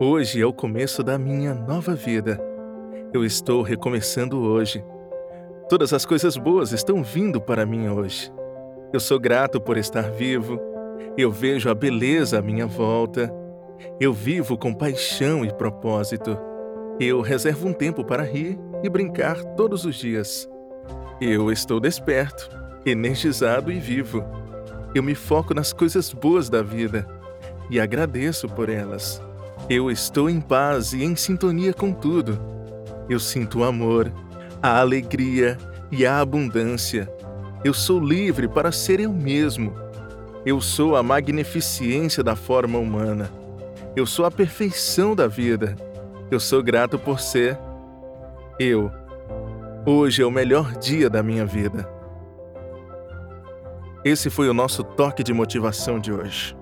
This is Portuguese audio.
Hoje é o começo da minha nova vida. Eu estou recomeçando hoje. Todas as coisas boas estão vindo para mim hoje. Eu sou grato por estar vivo. Eu vejo a beleza à minha volta. Eu vivo com paixão e propósito. Eu reservo um tempo para rir e brincar todos os dias. Eu estou desperto, energizado e vivo. Eu me foco nas coisas boas da vida e agradeço por elas. Eu estou em paz e em sintonia com tudo. Eu sinto o amor, a alegria e a abundância. Eu sou livre para ser eu mesmo. Eu sou a magnificência da forma humana. Eu sou a perfeição da vida. Eu sou grato por ser eu. Hoje é o melhor dia da minha vida. Esse foi o nosso toque de motivação de hoje.